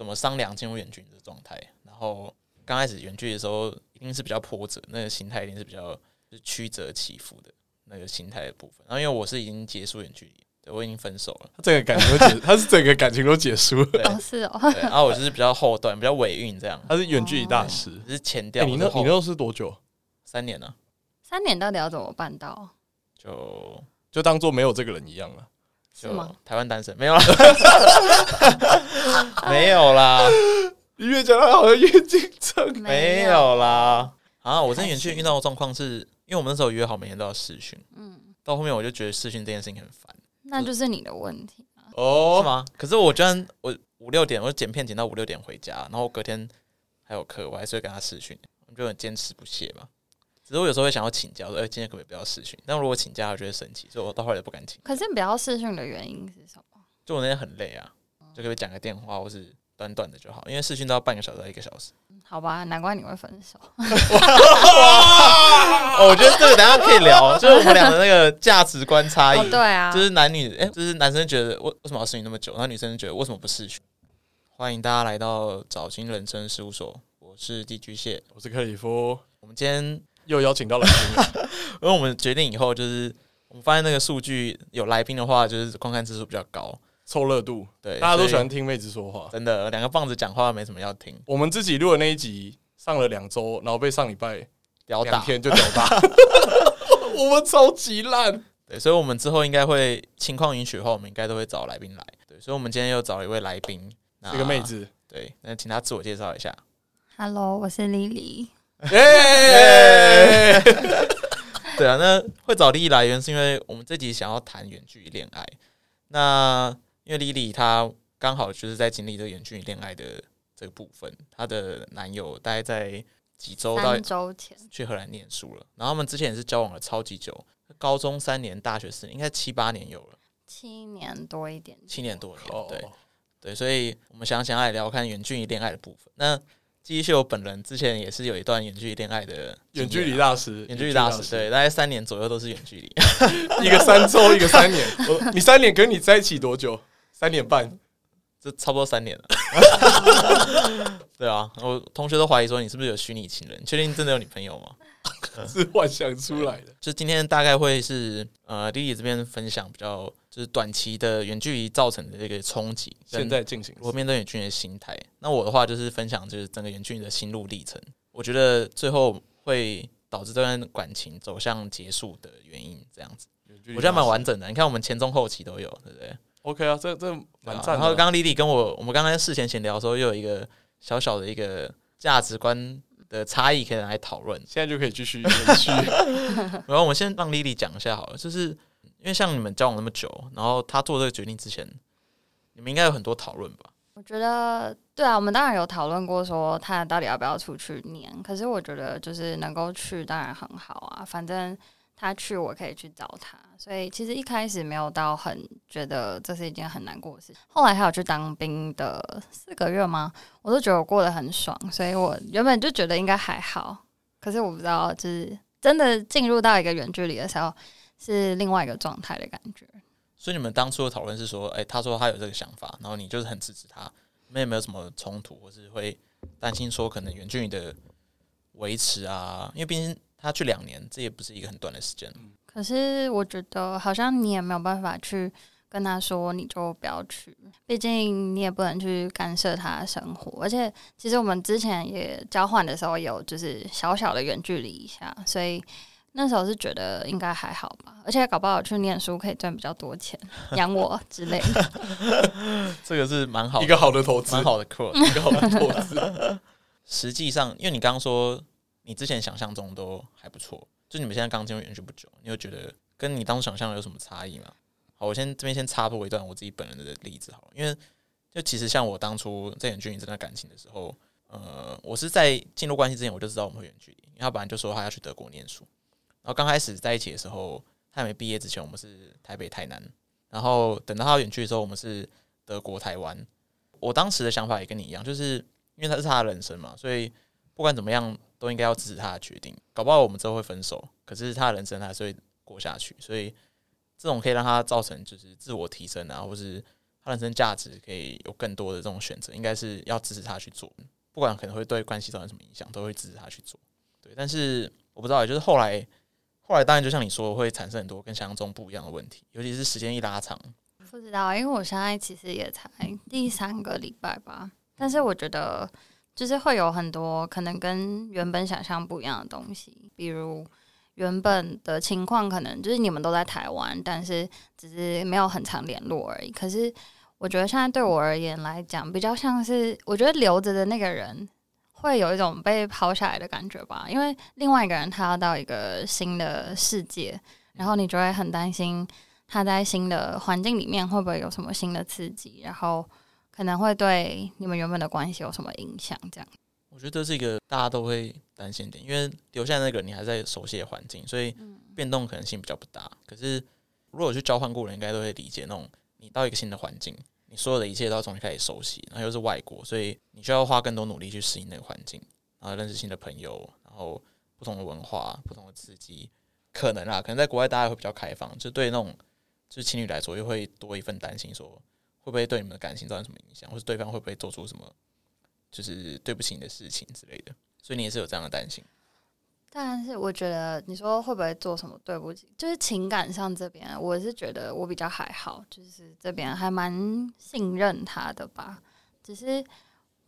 怎么商量进入远距离的状态。然后刚开始远距离的时候，一定是比较波折，那个心态一定是比较是曲折起伏的那个心态的部分。然后因为我是已经结束远距离。我已经分手了，他整个感情都结，他是整个感情都结束了。是哦。对，然后我就是比较后段，比较尾韵这样。他是远距离大师，只是前调。你那，你那是多久？三年呢。三年到底要怎么办到？就就当做没有这个人一样了。是吗？台湾单身没有了，没有啦。你越讲他好像越紧张。没有啦。啊，我在远距遇到的状况是，因为我们那时候约好每天都要视讯，嗯，到后面我就觉得视讯这件事情很烦。那就是你的问题啊！哦，是吗？可是我居然我五六点我剪片剪到五六点回家，然后隔天还有课，我还是会跟他视讯，我就很坚持不懈嘛。只是我有时候会想要请假，说哎，今天可不可以不要试训？但如果请假，我觉得神奇，所以我到后来就不敢请。可是不要试训的原因是什么？就我那天很累啊，就可以讲个电话，或是短短的就好，因为试训都要半个小时到一个小时。好吧，难怪你会分手。哦，我觉得这个等下可以聊，就是我们俩的那个价值观差异。对啊，就是男女，哎，就是男生觉得为为什么要视讯那么久，然后女生觉得为什么不试训？欢迎大家来到早金人生事务所，我是地居蟹，我是克里夫。我们今天又邀请到来宾，因为我们决定以后就是我们发现那个数据有来宾的话，就是观看次数比较高。凑热度，对，大家都喜欢听妹子说话。真的，两个棒子讲话没什么要听。我们自己录的那一集上了两周，然后被上礼拜 屌打，两天就屌打。我们超级烂。对，所以，我们之后应该会情况允许的话，我们应该都会找来宾来。对，所以，我们今天又找了一位来宾，一个妹子。对，那请她自我介绍一下。Hello，我是 Lily。耶！对啊，那会找 Lily 来源是因为我们这集想要谈远距离恋爱。那因为 Lily 她刚好就是在经历这个远距离恋爱的这个部分，她的男友大概在几周到三周前去荷兰念书了，然后他们之前也是交往了超级久，高中三年，大学四年，应该七八年有了，七年多一点，七年多一点，对对，所以我们想想来聊看远距离恋爱的部分。那寄居蟹我本人之前也是有一段远距离恋爱的远距离大师，远距离大师，对，大概三年左右都是远距离，一个三周，一个三年，我你三年跟你在一起多久？三年半，这差不多三年了。对啊，我同学都怀疑说你是不是有虚拟情人？确定真的有女朋友吗？是幻想出来的。就今天大概会是呃，Lily 这边分享比较就是短期的远距离造成的这个冲击，现在进行我面对远距离的心态。那我的话就是分享就是整个远距离的心路历程。我觉得最后会导致这段感情走向结束的原因，这样子，我觉得蛮完整的。你看我们前中后期都有，对不对？OK 啊，这这蛮赞、啊。然后刚刚 Lily 跟我，我们刚刚事前闲聊的时候，又有一个小小的一个价值观的差异可以来讨论。现在就可以继续延续。然后我们先让 Lily 讲一下好了，就是因为像你们交往那么久，然后他做这个决定之前，你们应该有很多讨论吧？我觉得对啊，我们当然有讨论过，说他到底要不要出去念。可是我觉得就是能够去，当然很好啊，反正。他去，我可以去找他，所以其实一开始没有到很觉得这是一件很难过的事情。后来还有去当兵的四个月吗？我都觉得我过得很爽，所以我原本就觉得应该还好。可是我不知道，就是真的进入到一个远距离的时候，是另外一个状态的感觉。所以你们当初的讨论是说，哎，他说他有这个想法，然后你就是很支持他，你们有没有什么冲突，或是会担心说可能远距离的维持啊？因为毕竟。他去两年，这也不是一个很短的时间。可是我觉得好像你也没有办法去跟他说，你就不要去。毕竟你也不能去干涉他的生活。而且其实我们之前也交换的时候有就是小小的远距离一下，所以那时候是觉得应该还好吧。而且搞不好去念书可以赚比较多钱，养我 之类的。这个是蛮好的，一个好的投资，蛮好的 quote，一个好的投资。实际上，因为你刚刚说。你之前想象中都还不错，就你们现在刚进入远距不久，你有觉得跟你当初想象的有什么差异吗？好，我先这边先插播一段我自己本人的例子好了，因为就其实像我当初在远距离这段感情的时候，呃，我是在进入关系之前我就知道我们会远距离，因为他本来就说他要去德国念书，然后刚开始在一起的时候，他还没毕业之前我们是台北台南，然后等到他远去的时候我们是德国台湾，我当时的想法也跟你一样，就是因为他是他的人生嘛，所以不管怎么样。都应该要支持他的决定，搞不好我们之后会分手，可是他的人生还是会过下去，所以这种可以让他造成就是自我提升啊，或是他人生价值可以有更多的这种选择，应该是要支持他去做，不管可能会对关系造成什么影响，都会支持他去做。对，但是我不知道，就是后来，后来当然就像你说，会产生很多跟想象中不一样的问题，尤其是时间一拉长。不知道，因为我现在其实也才第三个礼拜吧，但是我觉得就是会有很多可能跟原本想象不一样的东西，比如。原本的情况可能就是你们都在台湾，但是只是没有很常联络而已。可是我觉得现在对我而言来讲，比较像是我觉得留着的那个人会有一种被抛下来的感觉吧，因为另外一个人他要到一个新的世界，然后你就会很担心他在新的环境里面会不会有什么新的刺激，然后可能会对你们原本的关系有什么影响，这样。我觉得这是一个大家都会担心点，因为留下那个你还在熟悉的环境，所以变动可能性比较不大。可是如果去交换过人，应该都会理解那种你到一个新的环境，你所有的一切都要重新开始熟悉，然后又是外国，所以你需要花更多努力去适应那个环境，然后认识新的朋友，然后不同的文化、不同的刺激，可能啊，可能在国外大家会比较开放，就对那种就是情侣来说，又会多一份担心，说会不会对你们的感情造成什么影响，或是对方会不会做出什么。就是对不起你的事情之类的，所以你也是有这样的担心。但是我觉得你说会不会做什么对不起，就是情感上这边，我是觉得我比较还好，就是这边还蛮信任他的吧。只是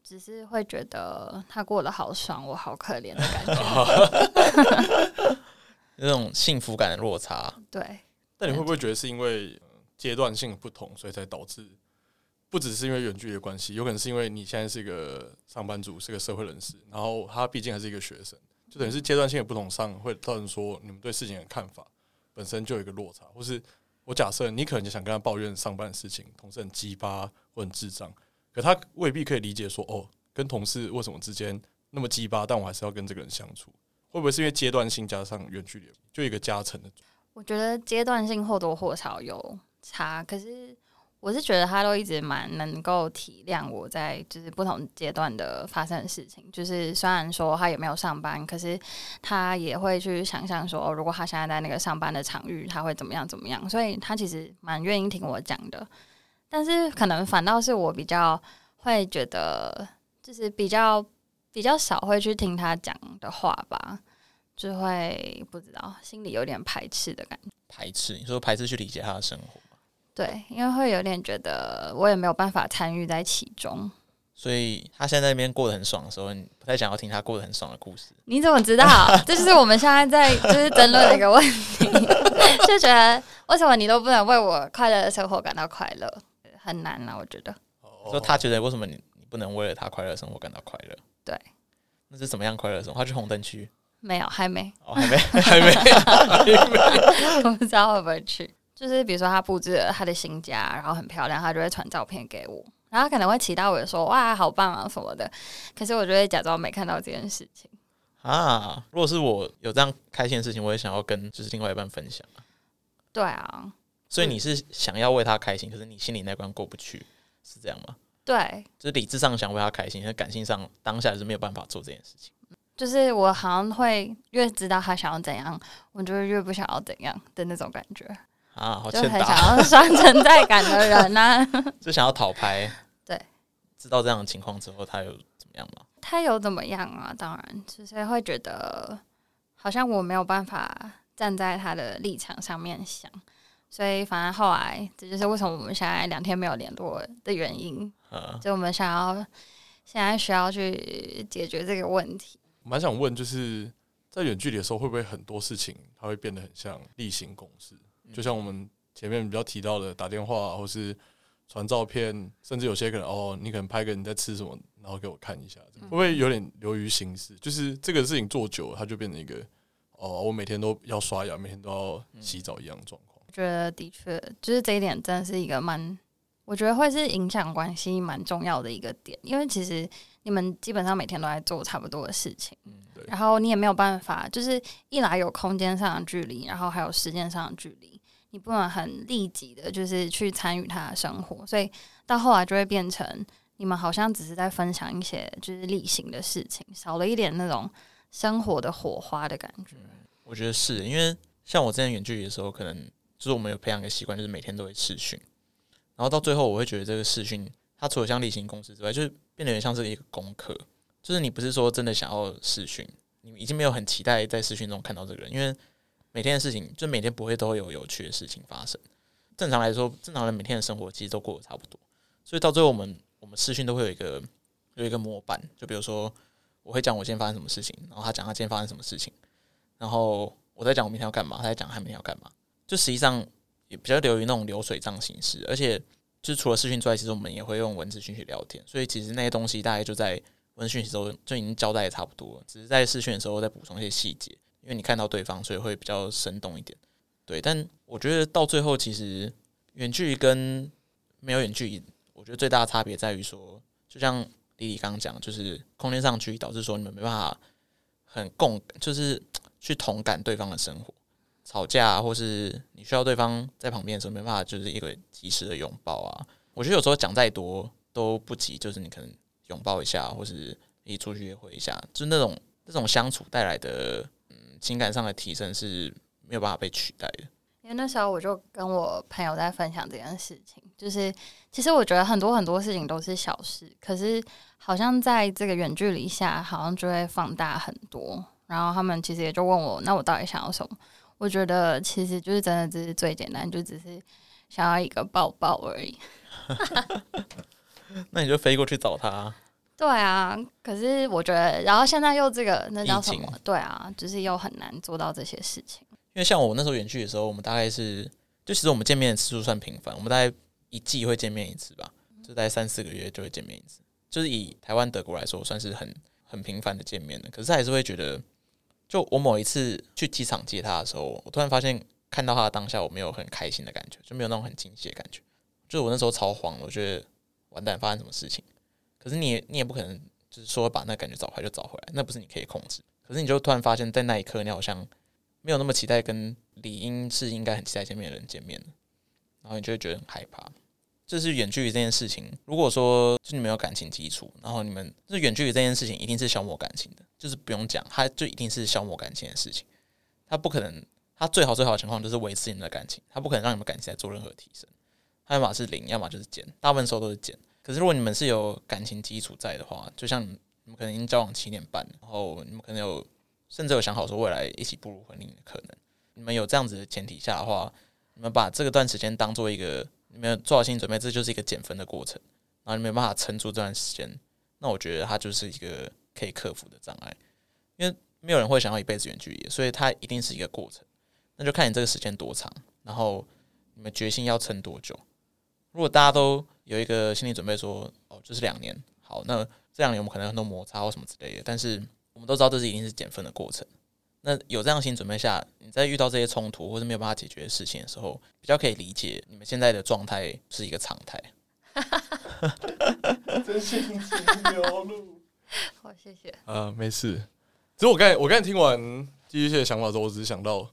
只是会觉得他过得好爽，我好可怜的感觉，那种幸福感的落差。对。但你会不会觉得是因为阶段性不同，所以才导致？不只是因为远距离的关系，有可能是因为你现在是一个上班族，是个社会人士，然后他毕竟还是一个学生，就等于是阶段性的不同上，会造成说你们对事情的看法本身就有一个落差。或是我假设你可能就想跟他抱怨上班的事情，同事很鸡巴或很智障，可他未必可以理解说哦，跟同事为什么之间那么鸡巴，但我还是要跟这个人相处，会不会是因为阶段性加上远距离，就一个加成的？我觉得阶段性或多或少有差，可是。我是觉得他都一直蛮能够体谅我在就是不同阶段的发生的事情，就是虽然说他也没有上班，可是他也会去想象说，如果他现在在那个上班的场域，他会怎么样怎么样，所以他其实蛮愿意听我讲的。但是可能反倒是我比较会觉得，就是比较比较少会去听他讲的话吧，就会不知道心里有点排斥的感觉。排斥？你说排斥去理解他的生活？对，因为会有点觉得我也没有办法参与在其中，所以他现在那边过得很爽的时候，你不太想要听他过得很爽的故事。你怎么知道？这就是我们现在在就是争论的一个问题，就觉得为什么你都不能为我快乐的生活感到快乐？很难啊，我觉得。说他觉得为什么你你不能为了他快乐的生活感到快乐？对，那是怎么样快乐的生活？他去红灯区？没有，还没，哦、还没，还没，还没，我不知道会不会去。就是比如说他布置了他的新家，然后很漂亮，他就会传照片给我，然后他可能会期待我说哇好棒啊什么的，可是我就会假装没看到这件事情啊。如果是我有这样开心的事情，我也想要跟就是另外一半分享。对啊，所以你是想要为他开心，可是你心里那关过不去，是这样吗？对，就是理智上想为他开心，但感性上当下是没有办法做这件事情。就是我好像会越知道他想要怎样，我就会越不想要怎样的那种感觉。啊，好就很想要刷存在感的人呢、啊，就想要讨拍。对，知道这样的情况之后，他有怎么样吗？他有怎么样啊？当然，就是会觉得好像我没有办法站在他的立场上面想，所以反而后来，这就是为什么我们现在两天没有联络的原因。嗯，就我们想要现在需要去解决这个问题。我蛮想问，就是在远距离的时候，会不会很多事情它会变得很像例行公事？就像我们前面比较提到的，打电话或是传照片，甚至有些可能哦，你可能拍个你在吃什么，然后给我看一下，会不会有点流于形式？就是这个事情做久了，它就变成一个哦，我每天都要刷牙，每天都要洗澡一样的状况。我觉得的确，就是这一点真的是一个蛮，我觉得会是影响关系蛮重要的一个点，因为其实你们基本上每天都在做差不多的事情，然后你也没有办法，就是一来有空间上的距离，然后还有时间上的距离。你不能很立即的，就是去参与他的生活，所以到后来就会变成你们好像只是在分享一些就是例行的事情，少了一点那种生活的火花的感觉。我觉得是因为像我之前远距离的时候，可能就是我们有培养一个习惯，就是每天都会视讯，然后到最后，我会觉得这个视讯，它除了像例行公事之外，就是变得有点像是一个功课。就是你不是说真的想要视讯，你已经没有很期待在视讯中看到这个人，因为每天的事情，就每天不会都有有趣的事情发生。正常来说，正常人每天的生活其实都过得差不多，所以到最后，我们我们视讯都会有一个有一个模板，就比如说我会讲我今天发生什么事情，然后他讲他今天发生什么事情，然后我在讲我明天要干嘛，他在讲他明天要干嘛，就实际上也比较流于那种流水账形式，而且就是除了视讯之外，其实我们也会用文字讯息聊天，所以其实那些东西大概就在。文讯息时候就已经交代的差不多了，只是在视讯的时候再补充一些细节，因为你看到对方，所以会比较生动一点。对，但我觉得到最后，其实远距离跟没有远距离，我觉得最大的差别在于说，就像李李刚刚讲，就是空间上距离导致说你们没办法很共，就是去同感对方的生活，吵架或是你需要对方在旁边的时候，没办法就是一个及时的拥抱啊。我觉得有时候讲再多都不及，就是你可能。拥抱一下，或是一起出去约会一下，就是那种那种相处带来的情感上的提升是没有办法被取代的。因为那时候我就跟我朋友在分享这件事情，就是其实我觉得很多很多事情都是小事，可是好像在这个远距离下，好像就会放大很多。然后他们其实也就问我，那我到底想要什么？我觉得其实就是真的只是最简单，就只是想要一个抱抱而已。那你就飞过去找他。对啊，可是我觉得，然后现在又这个那叫什么？对啊，就是又很难做到这些事情。因为像我那时候远距的时候，我们大概是，就其实我们见面的次数算频繁，我们大概一季会见面一次吧，就大概三四个月就会见面一次，就是以台湾德国来说，算是很很频繁的见面的。可是还是会觉得，就我某一次去机场接他的时候，我突然发现看到他的当下，我没有很开心的感觉，就没有那种很惊喜的感觉，就是我那时候超慌，我觉得。完蛋，发生什么事情？可是你你也不可能就是说把那感觉找回来就找回来，那不是你可以控制。可是你就突然发现，在那一刻，你好像没有那么期待跟理应是应该很期待见面的人见面，然后你就会觉得很害怕。这是远距离这件事情。如果说就你们有感情基础，然后你们这远距离这件事情一定是消磨感情的，就是不用讲，它就一定是消磨感情的事情。它不可能，它最好最好的情况就是维持你们的感情，它不可能让你们感情再做任何提升。要么是零，要么就是减，大部分时候都是减。可是如果你们是有感情基础在的话，就像你们可能已经交往七年半，然后你们可能有甚至有想好说未来一起步入婚姻的可能。你们有这样子的前提下的话，你们把这个段时间当做一个你们做好心理准备，这就是一个减分的过程，然后你没办法撑住这段时间，那我觉得它就是一个可以克服的障碍，因为没有人会想要一辈子远距离，所以它一定是一个过程。那就看你这个时间多长，然后你们决心要撑多久。如果大家都有一个心理准备，说哦，这是两年，好，那这两年我们可能有很多摩擦或什么之类的，但是我们都知道这是一定是减分的过程。那有这样心理准备下，你在遇到这些冲突或是没有办法解决的事情的时候，比较可以理解你们现在的状态是一个常态。真性情流露，好，谢谢。啊、呃，没事。只是我刚才我刚才听完第一些想法之后，我只是想到。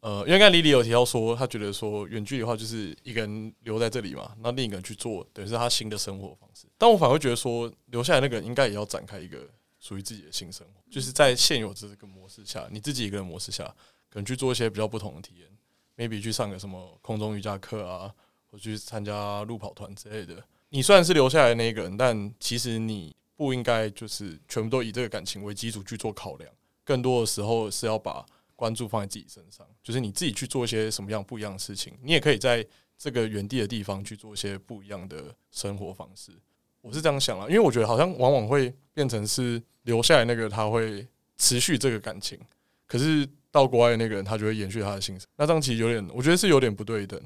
呃，因为刚才李李有提到说，他觉得说远距离的话就是一个人留在这里嘛，那另一个人去做，等于是他新的生活方式。但我反而会觉得说，留下来那个人应该也要展开一个属于自己的新生活，就是在现有这个模式下，你自己一个人模式下，可能去做一些比较不同的体验，maybe 去上个什么空中瑜伽课啊，或去参加路跑团之类的。你虽然是留下来那一个人，但其实你不应该就是全部都以这个感情为基础去做考量，更多的时候是要把。关注放在自己身上，就是你自己去做一些什么样不一样的事情，你也可以在这个原地的地方去做一些不一样的生活方式。我是这样想啊，因为我觉得好像往往会变成是留下来那个他会持续这个感情，可是到国外的那个人他就会延续他的心声。那这样其实有点，我觉得是有点不对等。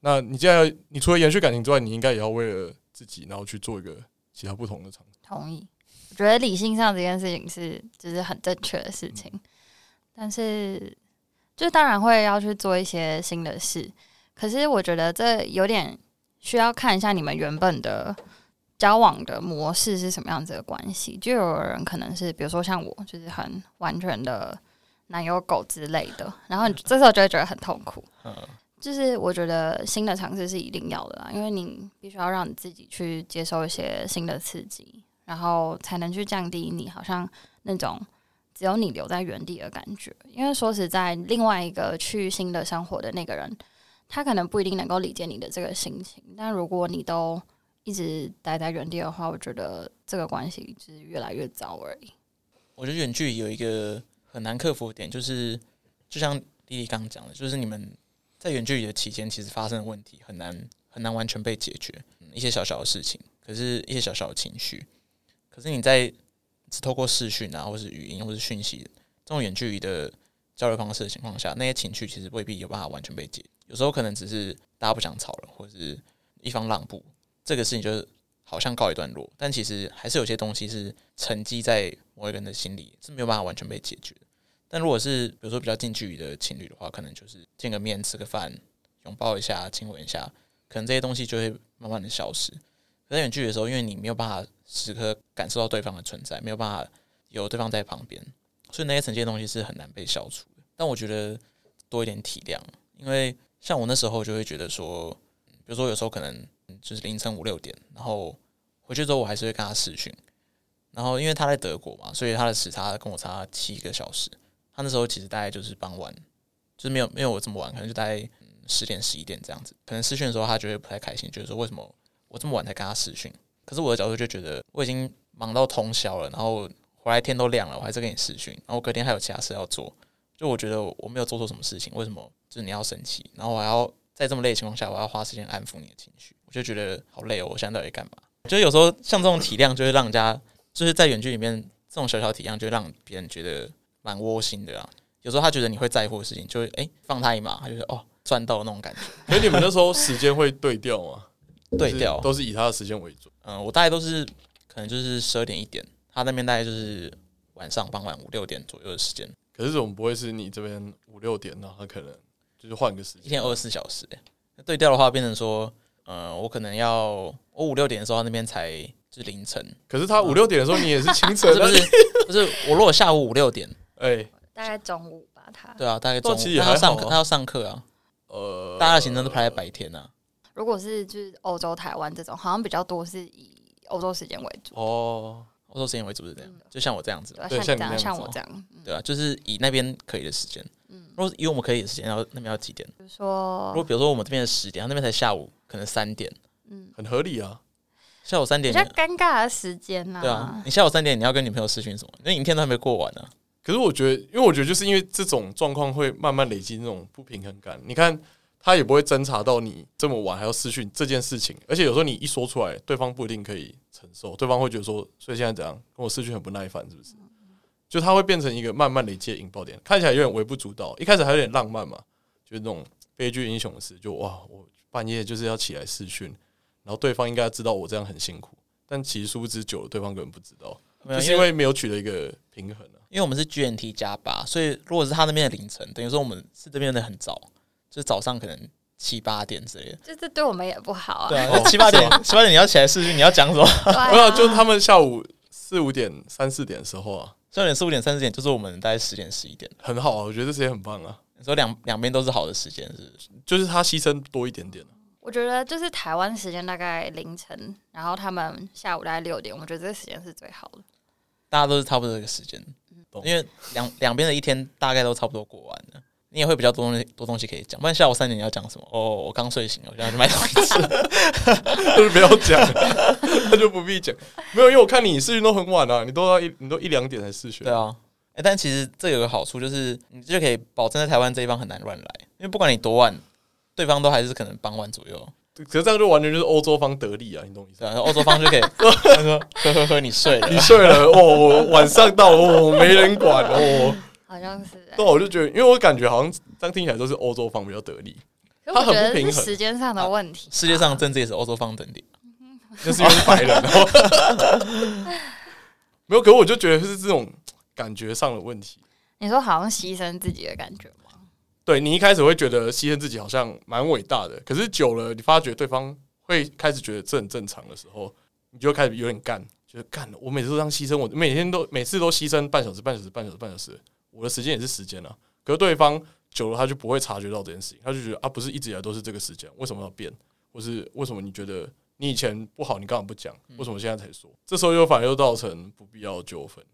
那你既然你除了延续感情之外，你应该也要为了自己，然后去做一个其他不同的尝试。同意，我觉得理性上这件事情是就是很正确的事情。但是，就当然会要去做一些新的事。可是，我觉得这有点需要看一下你们原本的交往的模式是什么样子的关系。就有人可能是，比如说像我，就是很完全的男友狗之类的。然后 这时候就会觉得很痛苦。嗯就是我觉得新的尝试是一定要的啦，因为你必须要让你自己去接受一些新的刺激，然后才能去降低你好像那种。只有你留在原地的感觉，因为说实在，另外一个去新的生活的那个人，他可能不一定能够理解你的这个心情。但如果你都一直待在原地的话，我觉得这个关系就是越来越糟而已。我觉得远距离有一个很难克服的点，就是就像莉莉刚刚讲的，就是你们在远距离的期间，其实发生的问题很难很难完全被解决，一些小小的事情，可是一些小小的情绪，可是你在只透过视讯啊，或是语音，或是讯息这种远距离的交流方式的情况下，那些情绪其实未必有办法完全被解。有时候可能只是大家不想吵了，或者是一方让步，这个事情就是好像告一段落。但其实还是有些东西是沉积在某一个人的心里，是没有办法完全被解决。但如果是比如说比较近距离的情侣的话，可能就是见个面、吃个饭、拥抱一下、亲吻一下，可能这些东西就会慢慢的消失。在远距离的时候，因为你没有办法时刻感受到对方的存在，没有办法有对方在旁边，所以那些沉积的东西是很难被消除的。但我觉得多一点体谅，因为。像我那时候就会觉得说，比如说有时候可能就是凌晨五六点，然后回去之后我还是会跟他视讯，然后因为他在德国嘛，所以他的时差跟我差七个小时。他那时候其实大概就是傍晚，就是没有没有我这么晚，可能就大概十点十一点这样子。可能视讯的时候他觉得不太开心，就是说为什么我这么晚才跟他视讯？可是我的角度就觉得我已经忙到通宵了，然后回来天都亮了，我还是跟你视讯，然后隔天还有其他事要做。就我觉得我没有做错什么事情，为什么就是你要生气？然后我还要在这么累的情况下，我要花时间安抚你的情绪，我就觉得好累哦。我现在到底干嘛？我觉得有时候像这种体谅，就会让人家就是在远距里面这种小小体谅，就让别人觉得蛮窝心的啊。有时候他觉得你会在乎的事情，就会哎、放他一马，他就说哦赚到那种感觉。所以你们那时候时间会对调吗？对调都是以他的时间为准。嗯，我大概都是可能就是十二点一点，他那边大概就是晚上傍晚五六点左右的时间。可是这种不会是你这边五六点呢？他可能就是换个时间，一天二十四小时。对调的话，变成说，呃，我可能要我五六点的时候，他那边才是凌晨。可是他五六点的时候，你也是清晨，不是？不是，我如果下午五六点，哎，大概中午吧。他对啊，大概中午。他要上课，他要上课啊。呃，大家的行程都排在白天啊。如果是就是欧洲、台湾这种，好像比较多是以欧洲时间为主哦。欧洲时间为主是这样，就像我这样子，对，像这样，像我这样，对啊，就是以那边可以的时间。嗯，如果以我们可以的时间，然后那边要几点？比如说，如果比如说我们这边是十点，那边才下午，可能三点。嗯，很合理啊。下午三点比较尴尬的时间呐。对啊，你下午三点你要跟女朋友视讯什么？因为一天都还没过完呢。可是我觉得，因为我觉得就是因为这种状况会慢慢累积那种不平衡感。你看。他也不会侦查到你这么晚还要视讯这件事情，而且有时候你一说出来，对方不一定可以承受，对方会觉得说，所以现在怎样跟我视讯很不耐烦，是不是？就他会变成一个慢慢累积的引爆点，看起来有点微不足道，一开始还有点浪漫嘛，就是那种悲剧英雄的事，就哇，我半夜就是要起来视讯，然后对方应该知道我这样很辛苦，但其实殊不知久了，对方根本不知道，就是因为没有取得一个平衡啊。因为我们是 GMT 加八，所以如果是他那边的凌晨，等于说我们是这边的很早。就早上可能七八点之类的，就这对我们也不好啊。对啊，七八点，七八点你要起来视讯，你要讲什么？没有，就是他们下午四五点、三四点的时候啊，三点、四五点、三四点，就是我们大概十点、十一点，很好啊。我觉得这时间很棒啊。你说两两边都是好的时间，是就是他牺牲多一点点。我觉得就是台湾时间大概凌晨，然后他们下午大概六点，我觉得这个时间是最好的。大家都是差不多这个时间，因为两两边的一天大概都差不多过完了。你也会比较多东西，多东西可以讲。不然下午三点你要讲什么？哦，我刚睡醒，我现在去买东西吃。就不要讲，那就不必讲。没有，因为我看你视讯都很晚啊，你都要一，你都一两点才视讯。对啊，哎、欸，但其实这有个好处，就是你就可以保证在台湾这一方很难乱来，因为不管你多晚，对方都还是可能傍晚左右。可是这样就完全就是欧洲方得利啊，你懂我意思？然后，欧洲方就可以 说呵呵呵，你睡了，你睡了哦，我晚上到哦，没人管哦。好像是，对，我就觉得，因为我感觉好像这样听起来都是欧洲方比较得利，他很不平衡，时间上的问题。世界上政治也是欧洲方等点，那是因为是白人。没有，可是我就觉得是这种感觉上的问题。你说好像牺牲自己的感觉吗？对，你一开始会觉得牺牲自己好像蛮伟大的，可是久了，你发觉对方会开始觉得这很正常的时候，你就开始有点干，就是干了。我每次都这样牺牲，我每天都每次都牺牲半小时、半小时、半小时、半小时。我的时间也是时间啊，可是对方久了他就不会察觉到这件事情，他就觉得啊，不是一直以来都是这个时间，为什么要变？或是为什么你觉得你以前不好，你干嘛不讲？为什么现在才说？这时候又反而又造成不必要的纠纷。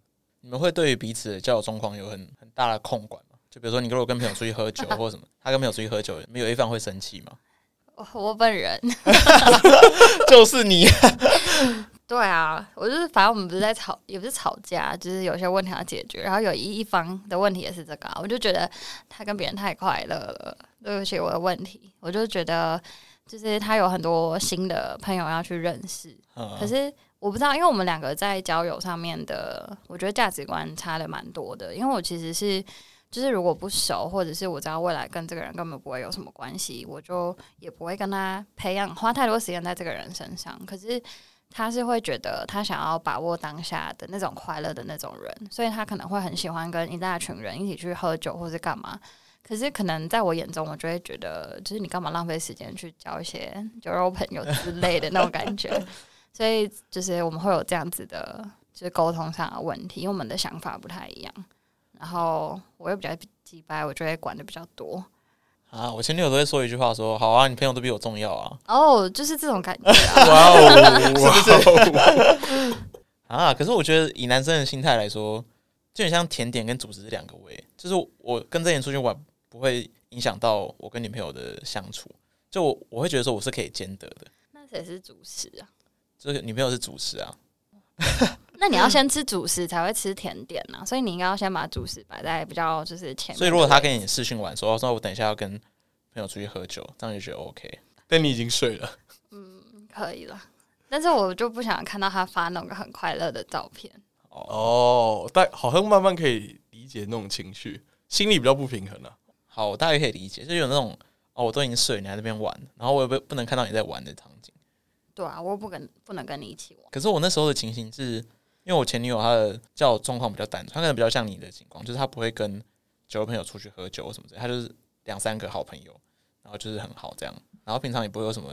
你们会对于彼此的交友状况有很很大的控管吗？就比如说你如果跟朋友出去喝酒或者什么，他跟朋友出去喝酒，没有一方会生气吗？我我本人 就是你。对啊，我就是反正我们不是在吵，也不是吵架，就是有些问题要解决。然后有一一方的问题也是这个，我就觉得他跟别人太快乐了，对不起我的问题。我就觉得就是他有很多新的朋友要去认识，嗯、可是我不知道，因为我们两个在交友上面的，我觉得价值观差的蛮多的。因为我其实是就是如果不熟，或者是我知道未来跟这个人根本不会有什么关系，我就也不会跟他培养花太多时间在这个人身上。可是。他是会觉得他想要把握当下的那种快乐的那种人，所以他可能会很喜欢跟一大群人一起去喝酒或是干嘛。可是可能在我眼中，我就会觉得，就是你干嘛浪费时间去交一些酒肉朋友之类的那种感觉。所以就是我们会有这样子的，就是沟通上的问题，因为我们的想法不太一样。然后我又比较鸡掰，我就会管的比较多。啊，我前女友都会说一句话说，好啊，你朋友都比我重要啊。哦，oh, 就是这种感觉啊。哇哦，是不是？啊，可是我觉得以男生的心态来说，就很像甜点跟主食是两个味。就是我跟这人出去玩，不会影响到我跟女朋友的相处。就我，我会觉得说我是可以兼得的。那谁是主食啊？就是女朋友是主食啊。那你要先吃主食才会吃甜点呢、啊，所以你应该要先把主食摆在比较就是前面。所以如果他跟你视讯完说，说我等一下要跟朋友出去喝酒，这样就觉得 OK。但你已经睡了，嗯，可以了。但是我就不想看到他发那种很快乐的照片。哦，但好像慢慢可以理解那种情绪，心里比较不平衡了、啊。好，我大概可以理解，就有那种哦，我都已经睡了，你还在那边玩，然后我也不不能看到你在玩的场景。对啊，我不跟不能跟你一起玩。可是我那时候的情形是。因为我前女友她的交友状况比较单纯，她可能比较像你的情况，就是她不会跟酒肉朋友出去喝酒什么的，她就是两三个好朋友，然后就是很好这样，然后平常也不会有什么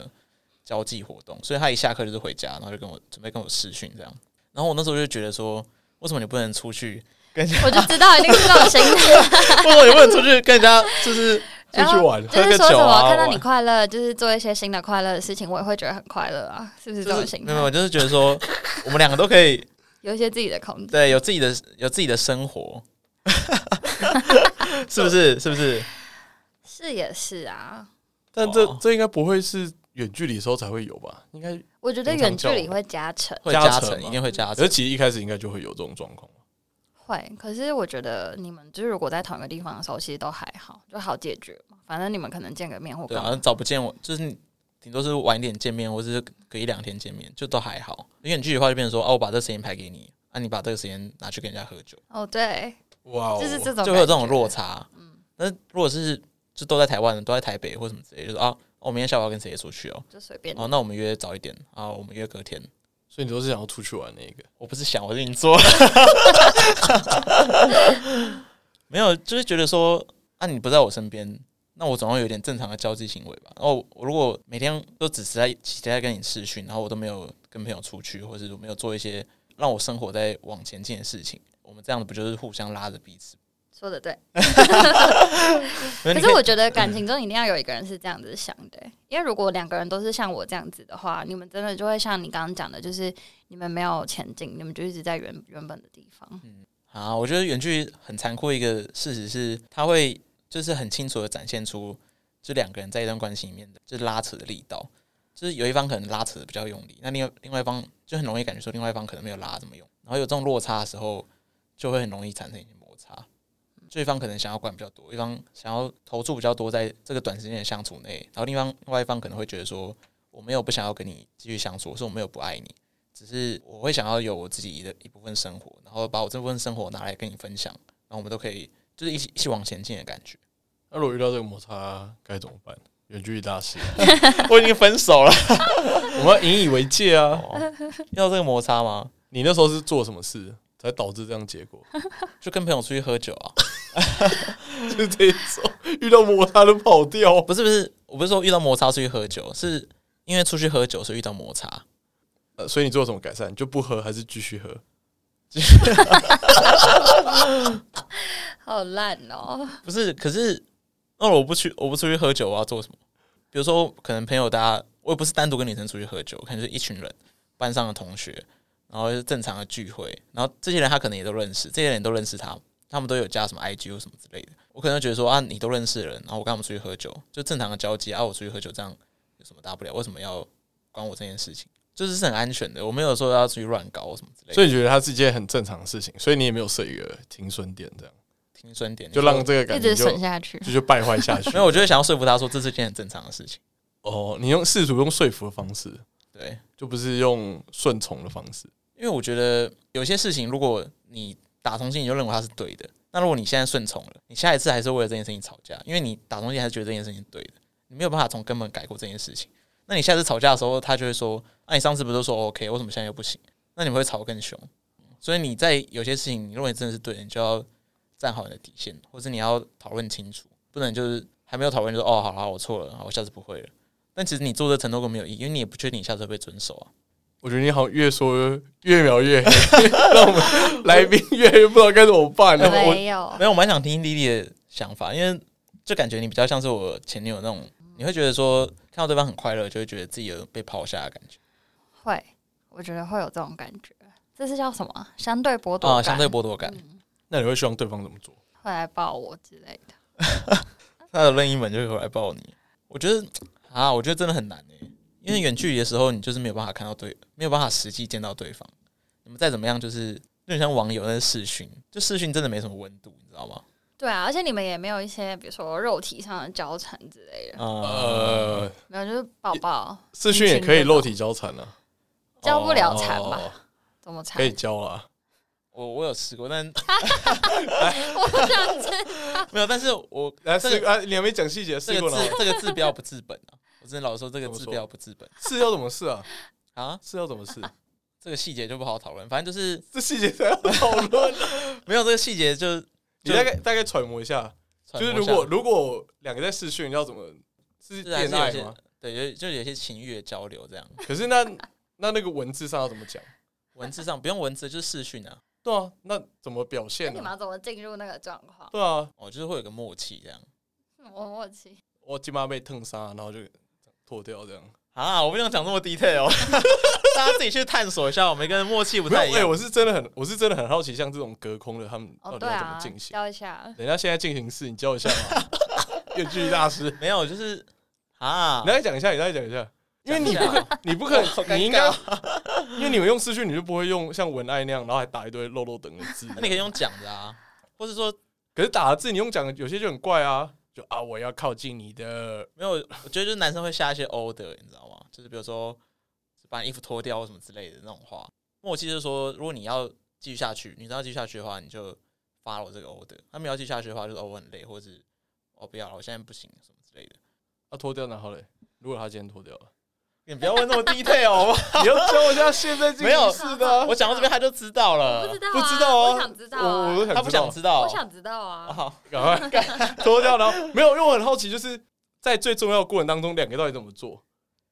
交际活动，所以她一下课就是回家，然后就跟我准备跟我视讯这样，然后我那时候就觉得说，为什么你不能出去跟人家？我就知道一定是这种心态，为什么你不能出去跟人家就是 出去玩，就是说什么、啊、看到你快乐，就是做一些新的快乐的事情，我也会觉得很快乐啊，是不是这种心态？没有，我就是觉得说我们两个都可以。有一些自己的空间，对，有自己的有自己的生活，是不是？是不是？是也是啊。但这这应该不会是远距离的时候才会有吧？应该我觉得远距离会加成，会加成，一定会加成。而其实一开始应该就会有这种状况。会，可是我觉得你们就是如果在同一个地方的时候，其实都还好，就好解决嘛。反正你们可能见个面或对啊，找不见我就是。顶多是晚一点见面，或者是隔一两天见面，就都还好。因为远距离的话，就变成说，哦、啊，我把这个时间排给你，啊，你把这个时间拿去跟人家喝酒。哦，对，哇 Wow，就是这种，就会有这种落差。嗯，那如果是就都在台湾，都在台北或什么之类，就是啊，我明天下午要跟谁出去哦，就随便。哦，那我们约早一点啊，我们约隔天。所以你都是想要出去玩那个？我不是想，我是你做。没有，就是觉得说，啊，你不在我身边。那我总要有点正常的交际行为吧。然后我如果每天都只是在期待跟你视讯，然后我都没有跟朋友出去，或者是我没有做一些让我生活在往前进的事情，我们这样子不就是互相拉着彼此？说的对。可是我觉得感情中一定要有一个人是这样子想的，因为如果两个人都是像我这样子的话，你们真的就会像你刚刚讲的，就是你们没有前进，你们就一直在原原本的地方。嗯，好，我觉得远距离很残酷一个事实是，他会。就是很清楚的展现出，就两个人在一段关系里面的，就是拉扯的力道，就是有一方可能拉扯的比较用力，那另外另外一方就很容易感觉说另外一方可能没有拉这么用，然后有这种落差的时候，就会很容易产生一些摩擦。对方可能想要管比较多，一方想要投注比较多在这个短时间的相处内，然后另外另外一方可能会觉得说，我没有不想要跟你继续相处，是我没有不爱你，只是我会想要有我自己的一部分生活，然后把我这部分生活拿来跟你分享，然后我们都可以。就是一起一起往前进的感觉。那如果遇到这个摩擦该怎么办？远距离大师，我已经分手了，我们要引以为戒啊！要这个摩擦吗？你那时候是做什么事才导致这样结果？就跟朋友出去喝酒啊，就这一种遇到摩擦都跑掉。不是不是，我不是说遇到摩擦出去喝酒，是因为出去喝酒所以遇到摩擦。呃，所以你做什么改善？就不喝还是继续喝？好烂哦！不是，可是那我不去，我不出去喝酒，我要做什么？比如说，可能朋友大家，我也不是单独跟女生出去喝酒，可能是一群人，班上的同学，然后是正常的聚会，然后这些人他可能也都认识，这些人都认识他，他们都有加什么 IG 或什么之类的。我可能觉得说啊，你都认识人，然后我跟他们出去喝酒，就正常的交际啊，我出去喝酒这样有什么大不了？为什么要管我这件事情？就是是很安全的，我没有说要出去乱搞什么之类的。所以你觉得它是一件很正常的事情，所以你也没有设一个停损点，这样停损点就让这个感觉一直损下去，就就败坏下去。没有，我觉得想要说服他说这是件很正常的事情。哦，你用试图用说服的方式，对，就不是用顺从的方式。因为我觉得有些事情，如果你打从心里就认为它是对的，那如果你现在顺从了，你下一次还是为了这件事情吵架，因为你打从心还是觉得这件事情对的，你没有办法从根本改过这件事情。那你下次吵架的时候，他就会说：“那、啊、你上次不是说 OK，为什么现在又不行？”那你们会吵更凶。所以你在有些事情，你认为真的是对的，你就要站好你的底线，或者你要讨论清楚，不能就是还没有讨论就说：“哦，好好，我错了，我下次不会了。”但其实你做的承诺根本没有意义，因为你也不确定你下次会不会遵守啊。我觉得你好像越说越描越黑，让我们来宾越来越不知道该怎么办了。没有，没有，我蛮想听莉莉的想法，因为就感觉你比较像是我前女友那种，你会觉得说看到对方很快乐，就会觉得自己有被抛下的感觉。会，我觉得会有这种感觉。这是叫什么？相对剥夺啊，相对剥夺感。嗯、那你会希望对方怎么做？会来抱我之类的。他的任意门就会来抱你。我觉得啊，我觉得真的很难诶。因为远距离的时候，你就是没有办法看到对，没有办法实际见到对方。你们再怎么样，就是有点像网友那个视讯，就视讯真的没什么温度，你知道吗？对啊，而且你们也没有一些，比如说肉体上的交缠之类的。呃，没有，就是抱抱。视讯也可以肉体交缠啊，交不了缠吧？哦、怎么缠？可以交啊。我我有试过，但 我不想知道。没有，但是我来试啊，你还没讲细节，这个字这个治标不治本啊。我真的老实说，这个治标不治本，是要怎么试啊？啊，是要怎么试？这个细节就不好讨论。反正就是这细节才要讨论。没有这个细节，就你大概大概揣摩一下。就是如果如果两个在试训，要怎么是恋爱吗？对，就就有些情欲的交流这样。可是那那那个文字上要怎么讲？文字上不用文字，就是视讯啊。对啊，那怎么表现？你们要怎么进入那个状况？对啊，哦，就是会有个默契这样。什么默契？我鸡妈被烫伤，然后就。脱掉这样啊！我不想讲这么 detail，大家自己去探索一下。我们跟默契不太一样。哎，我是真的很，我是真的很好奇，像这种隔空的，他们到底要怎么进行？教一下。等一下，现在进行式，你教一下吗？远距离大师没有，就是啊，你再讲一下，你再讲一下，因为你不可，你不可，你应该，因为你们用视讯，你就不会用像文爱那样，然后还打一堆漏漏等的字。那你可以用讲的啊，或是说，可是打的字你用讲的，有些就很怪啊。就啊，我要靠近你的。没有，我觉得就是男生会下一些 order，你知道吗？就是比如说把你衣服脱掉或什么之类的那种话。默契就是说，如果你要继续下去，你要继续下去的话，你就发了我这个 order。他们要继续下去的话，就是哦我很累，或者是哦不要了，我现在不行什么之类的。他脱掉然后嘞？如果他今天脱掉了。你不要问那么 detail 好不好？你要教我一下现在没有是的，我讲到这边他就知道了。不知道，不知道啊，我想知道啊，他不想知道，我想知道啊。好，赶快 脱掉，然后没有，因为我很好奇，就是在最重要的过程当中，两个到底怎么做？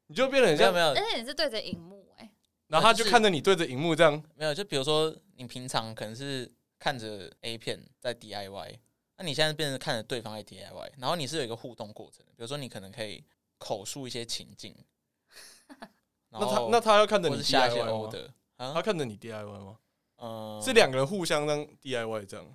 你就变得很像没有，而且你是对着荧幕哎，然后他就看着你对着荧幕这样，没有，就比如说你平常可能是看着 A 片在 DIY，那你现在变成看着对方在 DIY，然后你是有一个互动过程，比如说你可能可以口述一些情境。那他那他要看着你下一些 order，他看着你 DIY 吗？嗯，是两个人互相当 DIY 这样。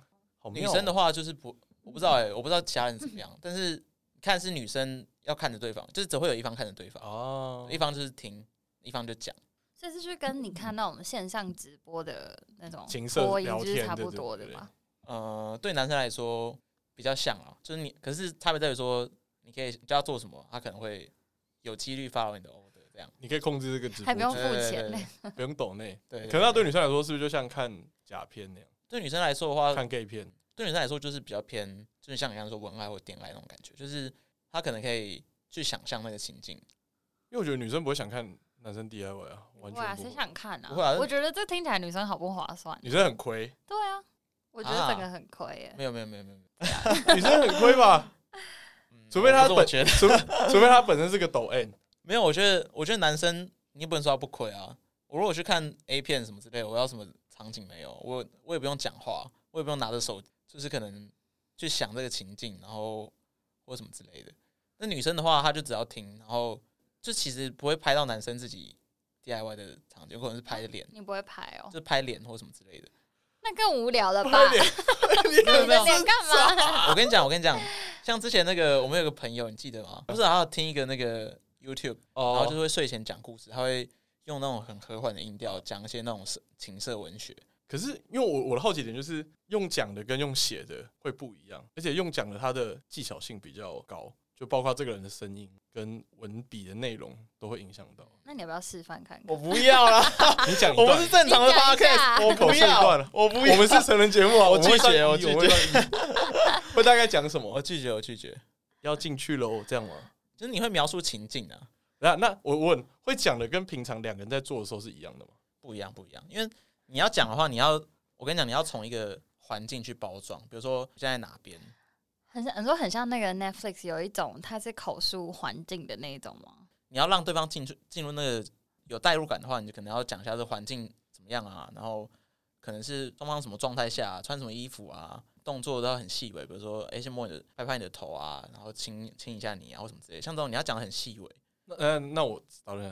女生的话就是不，我不知道哎，我不知道其他人怎么样。但是看是女生要看着对方，就是只会有一方看着对方哦，一方就是听，一方就讲。这是去跟你看到我们线上直播的那种情色聊天差不多的吧？呃，对男生来说比较像啊，就是你，可是差别在于说，你可以叫他做什么，他可能会有几率 follow 你的。这样，你可以控制这个直播，还不用付钱呢，不用抖内。对，可能那对女生来说，是不是就像看假片那样？对女生来说的话，看 gay 片，对女生来说就是比较偏，就是像你刚刚说文爱或电爱那种感觉，就是她可能可以去想象那个情境。因为我觉得女生不会想看男生 DIY 啊，完全不会。谁想看啊？不会啊，我觉得这听起来女生好不划算。女生很亏。对啊，我觉得这个很亏耶。没有没有没有没有，女生 很亏吧？除非她本，除除非她本身是个抖 M。没有，我觉得我觉得男生。你不能说他不亏啊！我如果去看 A 片什么之类的，我要什么场景没有？我我也不用讲话，我也不用拿着手，就是可能去想这个情境，然后或什么之类的。那女生的话，她就只要听，然后就其实不会拍到男生自己 DIY 的场景，有可能是拍脸，你不会拍哦，就拍脸或什么之类的。那更无聊了吧？你你的脸干嘛？我跟你讲，我跟你讲，像之前那个，我们有个朋友，你记得吗？不是，还要听一个那个 YouTube，然后就是会睡前讲故事，他会用那种很和缓的音调讲一些那种情色文学。可是因为我我的好奇点就是用讲的跟用写的会不一样，而且用讲的它的技巧性比较高。就包括这个人的声音跟文笔的内容都会影响到。那你要不要示范看看？我不要啦，你讲，我们是正常的 podcast，我不要，我不要，我们是成人节目啊，我拒绝，我拒绝。会大概讲什么？我拒绝，我拒绝。要进去喽，这样吗？就是你会描述情境啊。那那我问，会讲的跟平常两个人在做的时候是一样的吗？不一样，不一样。因为你要讲的话，你要，我跟你讲，你要从一个环境去包装，比如说现在哪边。很像，你说很像那个 Netflix 有一种，它是口述环境的那一种吗？你要让对方进去进入那个有代入感的话，你就可能要讲一下这环境怎么样啊，然后可能是双方什么状态下穿什么衣服啊，动作都要很细微，比如说哎，先摸你的，拍拍你的头啊，然后亲亲一下你啊，或什么之类，像这种你要讲的很细微。那嗯、呃，那我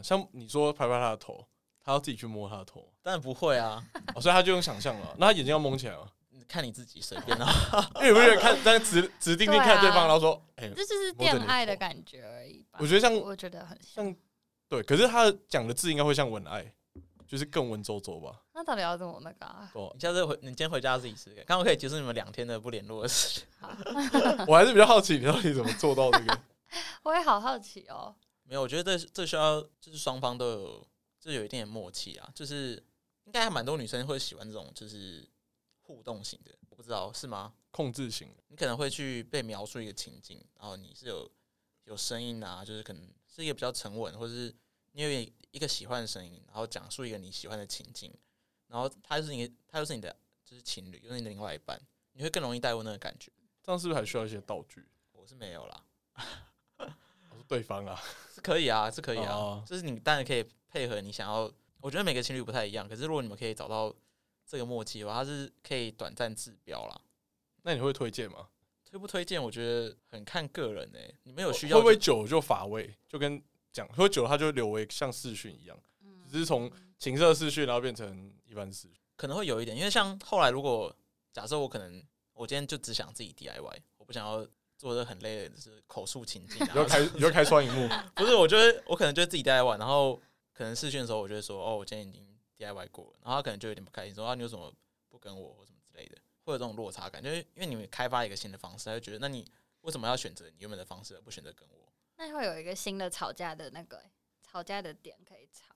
像你说拍拍他的头，他要自己去摸他的头，当然不会啊，哦、所以他就用想象了，那他眼睛要蒙起来吗？看你自己随便啊，因为有没有看，但指指定定看对方，然后说：“哎，这就是恋爱的感觉而已。”我觉得像，我觉得很像，对。可是他讲的字应该会像文爱，就是更文绉绉吧？那到底要怎么那个啊？哦你下次回，你今天回家自己试。刚刚可以结束你们两天的不联络的事情。我还是比较好奇，你到底怎么做到这个？我也好好奇哦。没有，我觉得这这需要就是双方都有，就有一定的默契啊。就是应该还蛮多女生会喜欢这种，就是。互动型的，我不知道是吗？控制型的，你可能会去被描述一个情境，然后你是有有声音啊，就是可能是一个比较沉稳，或者是你有一个喜欢的声音，然后讲述一个你喜欢的情境，然后他就是你，他就是你的，就是情侣，就是你的另外一半，你会更容易带入那个感觉。这样是不是还需要一些道具？我是没有啦，我是对方啊，是可以啊，是可以啊，哦、就是你当然可以配合你想要。我觉得每个情侣不太一样，可是如果你们可以找到。这个默契的话，它是可以短暂治标啦。那你会推荐吗？推不推荐？我觉得很看个人诶、欸。你没有需要会不会久就乏味？就跟讲喝久了，它就留为像视讯一样，只是从情色视讯然后变成一般视讯，可能会有一点。因为像后来，如果假设我可能我今天就只想自己 DIY，我不想要做的很累的，就是口述情境，你要开你要开双荧幕，不是？我觉得我可能就自己 DIY，然后可能试训的时候，我就会说哦，我今天已经。DIY 过了，然后他可能就有点不开心，说啊，你有什么不跟我或什么之类的，会有这种落差感，就是因为你们开发一个新的方式，他就觉得那你为什么要选择你原本的方式而不选择跟我？那会有一个新的吵架的那个吵架的点可以吵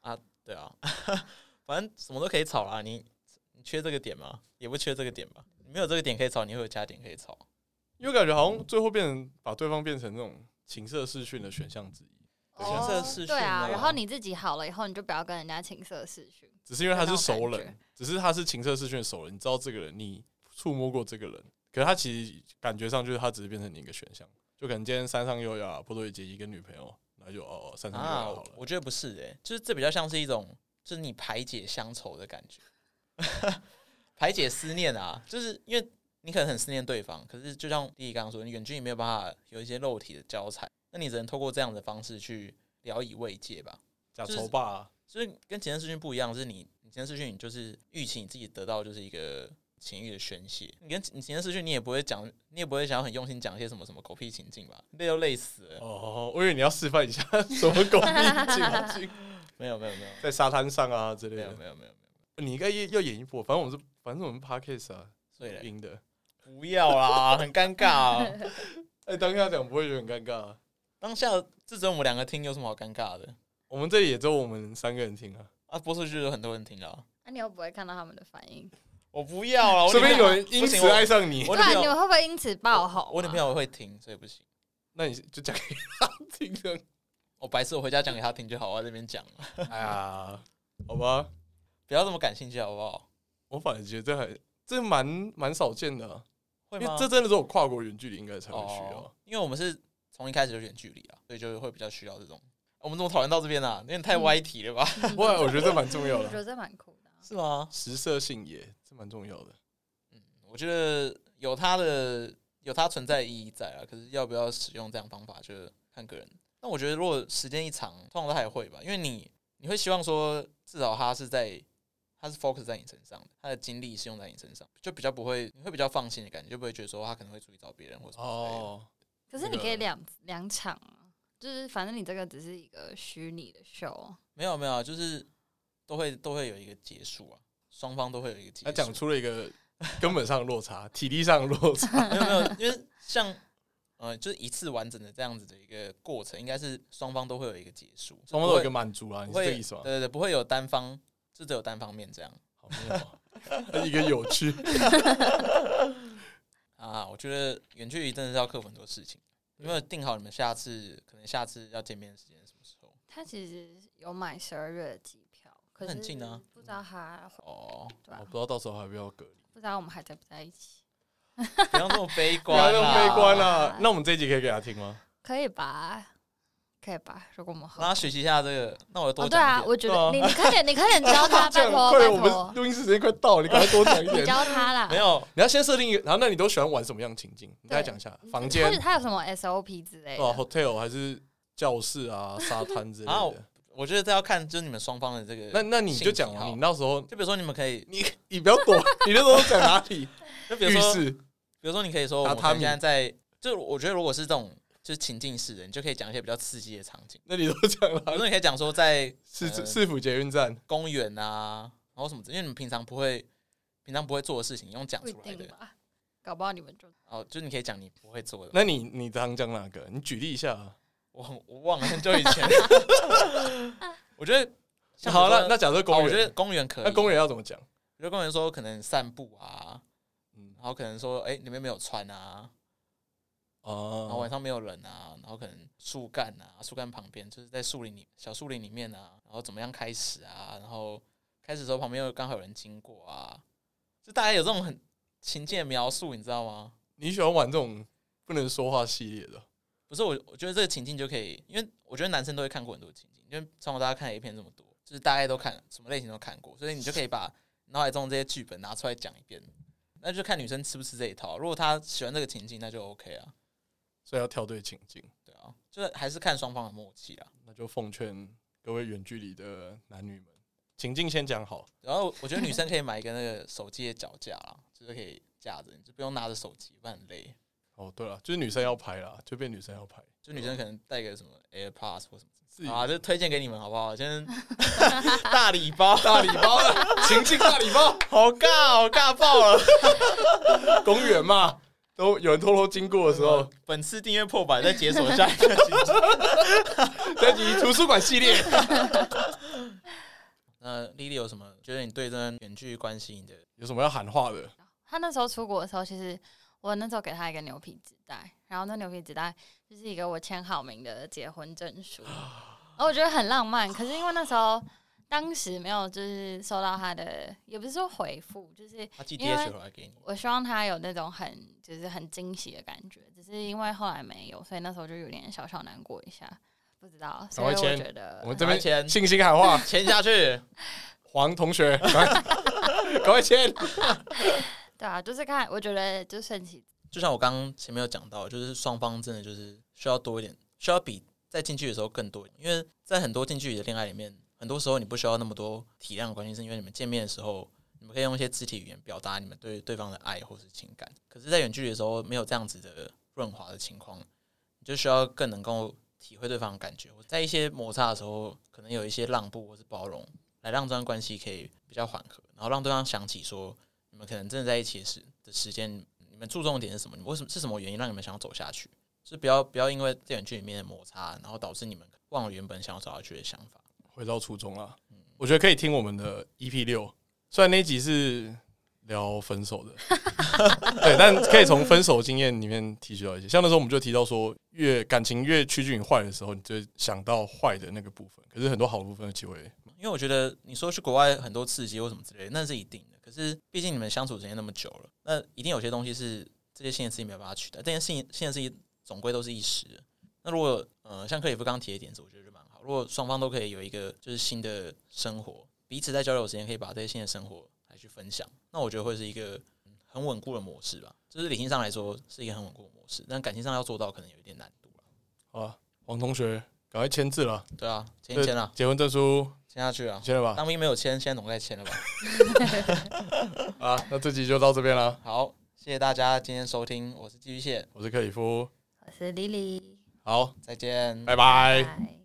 啊？对啊，反正什么都可以吵啦。你你缺这个点吗？也不缺这个点吧？你没有这个点可以吵，你会有加点可以吵，因为感觉好像最后变成把对方变成那种情色视讯的选项之一。情色视讯，对啊，然后你自己好了以后，你就不要跟人家情色视讯。只是因为他是熟人，只是他是情色视讯的熟人，你知道这个人，你触摸过这个人，可是他其实感觉上就是他只是变成你一个选项，就可能今天山上优雅波多野结衣跟女朋友，那就哦山上优雅好了。我觉得不是诶、欸，就是这比较像是一种，就是你排解乡愁的感觉，排解思念啊，就是因为你可能很思念对方，可是就像弟弟刚刚说，你远距离没有办法有一些肉体的交缠。那你只能透过这样的方式去聊以慰藉吧，假愁吧，所以跟情色视讯不一样，是你，你情色视讯，你就是预期你自己得到就是一个情欲的宣泄。你跟你情色视讯，你也不会讲，你也不会想要很用心讲一些什么什么狗屁情境吧？累都累死了。哦，我以为你要示范一下 什么狗屁情境。没有没有没有，在沙滩上啊之类的。没有没有没有没有，你应该要演一部，反正我们是，反正我们 Podcast 啊，所以赢的。不要啦，很尴尬啊。哎，当下讲不会觉得很尴尬。当下只有我们两个听，有什么好尴尬的？我们这里也只有我们三个人听啊，啊，播出去就有很多人听了。那、啊、你又不会看到他们的反应？我不要了，说不定有人因此爱上你。对啊，你们会不会因此爆红、啊？我女朋友会听，所以不行。那你就讲给他听的。我白痴，我回家讲给他听就好，我在这边讲。哎呀，好吧，不要这么感兴趣好不好？我反而觉得这还这蛮蛮少见的、啊，会吗？因为这真的是我跨国远距离应该才会需要、哦，因为我们是。从一开始就远距离啊，所以就会比较需要这种。我们怎么讨论到这边啊？有点太歪题了吧？不会，我觉得这蛮重要的。我觉得这蛮酷的。是吗？食色性也，这蛮重要的。嗯，我觉得有它的有它存在意义在啊。可是要不要使用这样方法，就看个人。那我觉得如果时间一长，通常都还会吧，因为你你会希望说，至少他是在他是 focus 在你身上的，他的精力是用在你身上，就比较不会，你会比较放心的感觉，就不会觉得说他可能会注意找别人或者哦。可是你可以两两场啊，就是反正你这个只是一个虚拟的 show。没有没有，就是都会都会有一个结束啊，双方都会有一个结束。他讲出了一个根本上的落差，体力上的落差。没有没有，因为像呃，就是一次完整的这样子的一个过程，应该是双方都会有一个结束，双方都有一个满足啊，你是这个意思吗？对对对，不会有单方。就只有单方面这样，好没有，一个有趣 啊！我觉得远距离真的是要克服很多事情。有没有定好你们下次可能下次要见面的时间什么时候？他其实有买十二月的机票，可是很近啊，不知道他哦，对啊，我不知道到时候还要不要隔离，不知道我们还在不在一起。不要那么悲观，不要那么悲观啊！那我们这一集可以给他听吗？可以吧。可以吧？如果我们让他学习一下这个，那我多讲一点。对啊，我觉得你你快点，你快点教他，拜托拜托。我们录音时间快到了，你赶快多讲一点。教他啦。没有，你要先设定一个，然后那你都喜欢玩什么样的情境？你再讲一下。房间，他有什么 SOP 之类的？Hotel 还是教室啊、沙滩之类的？我觉得这要看就是你们双方的这个。那那你就讲啊，你到时候就比如说你们可以，你你不要躲，你那时候讲哪里？就比如说，比如说你可以说，我们现在在，就我觉得如果是这种。就是情境式的，你就可以讲一些比较刺激的场景。那你都讲了，比如说你可以讲说在 市市府捷运站、公园啊，然后什么？因为你们平常不会、平常不会做的事情，用讲出来的。搞不好你们就哦，就你可以讲你不会做的。那你你常讲哪个？你举例一下。我我忘了很久以前。我觉得好了，那假设公园，我觉得公园可以。那公园要怎么讲？我觉得公园说可能散步啊，嗯，然后可能说，哎，里面没有穿啊。哦，然后晚上没有人啊，然后可能树干啊，树干旁边就是在树林里小树林里面啊，然后怎么样开始啊？然后开始的时候旁边又刚好有人经过啊，就大家有这种很情境的描述，你知道吗？你喜欢玩这种不能说话系列的？不是我，我觉得这个情境就可以，因为我觉得男生都会看过很多情境，因为从小大家看 A 片这么多，就是大概都看什么类型都看过，所以你就可以把脑海中这些剧本拿出来讲一遍，那就看女生吃不吃这一套。如果她喜欢这个情境，那就 OK 啊。所以要挑对情境，对啊，就是还是看双方的默契啊。那就奉劝各位远距离的男女们，情境先讲好。然后我觉得女生可以买一个那个手机的脚架啊，就是可以架着，你就不用拿着手机，不然很累。哦，对了，就是女生要拍啦，就变女生要拍，就女生可能带个什么 AirPods 或什么，啊，就推荐给你们好不好？先 大礼包，大礼包了，情境大礼包，好尬，好尬爆了，公园嘛。都有人偷偷经过的时候，本次订阅破百，再解锁下一个情景。这集图书馆系列。那莉莉有什么觉得你对这段远距离关系的有什么要喊话的？他那时候出国的时候，其实我那时候给他一个牛皮纸袋，然后那牛皮纸袋就是一个我签好名的结婚证书，然后我觉得很浪漫。可是因为那时候。当时没有，就是收到他的，也不是说回复，就是因为我希望他有那种很，就是很惊喜的感觉，只是因为后来没有，所以那时候就有点小小难过一下，不知道。所以我觉得我们这边签，信心喊话，签下去，黄同学，赶快 签。对啊，就是看，我觉得就顺其，就像我刚刚前面有讲到，就是双方真的就是需要多一点，需要比在近距离的时候更多，因为在很多近距离的恋爱里面。很多时候你不需要那么多体谅关系，是因为你们见面的时候，你们可以用一些肢体语言表达你们对对方的爱或是情感。可是，在远距离的时候，没有这样子的润滑的情况，你就需要更能够体会对方的感觉。在一些摩擦的时候，可能有一些让步或是包容，来让这段关系可以比较缓和，然后让对方想起说，你们可能真的在一起时的时间，你们注重的点是什么？你们为什么是什么原因让你们想要走下去？就是不要不要因为在远距离里面的摩擦，然后导致你们忘了原本想要走下去的想法。回到初衷了，我觉得可以听我们的 EP 六，虽然那集是聊分手的，对，但可以从分手经验里面提取到一些。像那时候我们就提到说，越感情越趋近于坏的时候，你就想到坏的那个部分。可是很多好部分的机会，因为我觉得你说去国外很多刺激或什么之类的，那是一定的。可是毕竟你们相处时间那么久了，那一定有些东西是这些新的事情没有办法取代。这些新新的事情总归都是一时的。那如果呃，像克里夫刚刚提的点子，我觉得就蛮好。如果双方都可以有一个就是新的生活，彼此在交流时间可以把这些新的生活来去分享，那我觉得会是一个很稳固的模式吧。就是理性上来说是一个很稳固的模式，但感情上要做到可能有一点难度了。好了，王同学，赶快签字了。对啊，签一签了，结婚证书签下去啊，签了吧？当兵没有签，现在总该签了吧？啊，那这集就到这边了。好，谢谢大家今天收听，我是寄居蟹，我是克里夫，我是 Lily，好，再见，拜拜。拜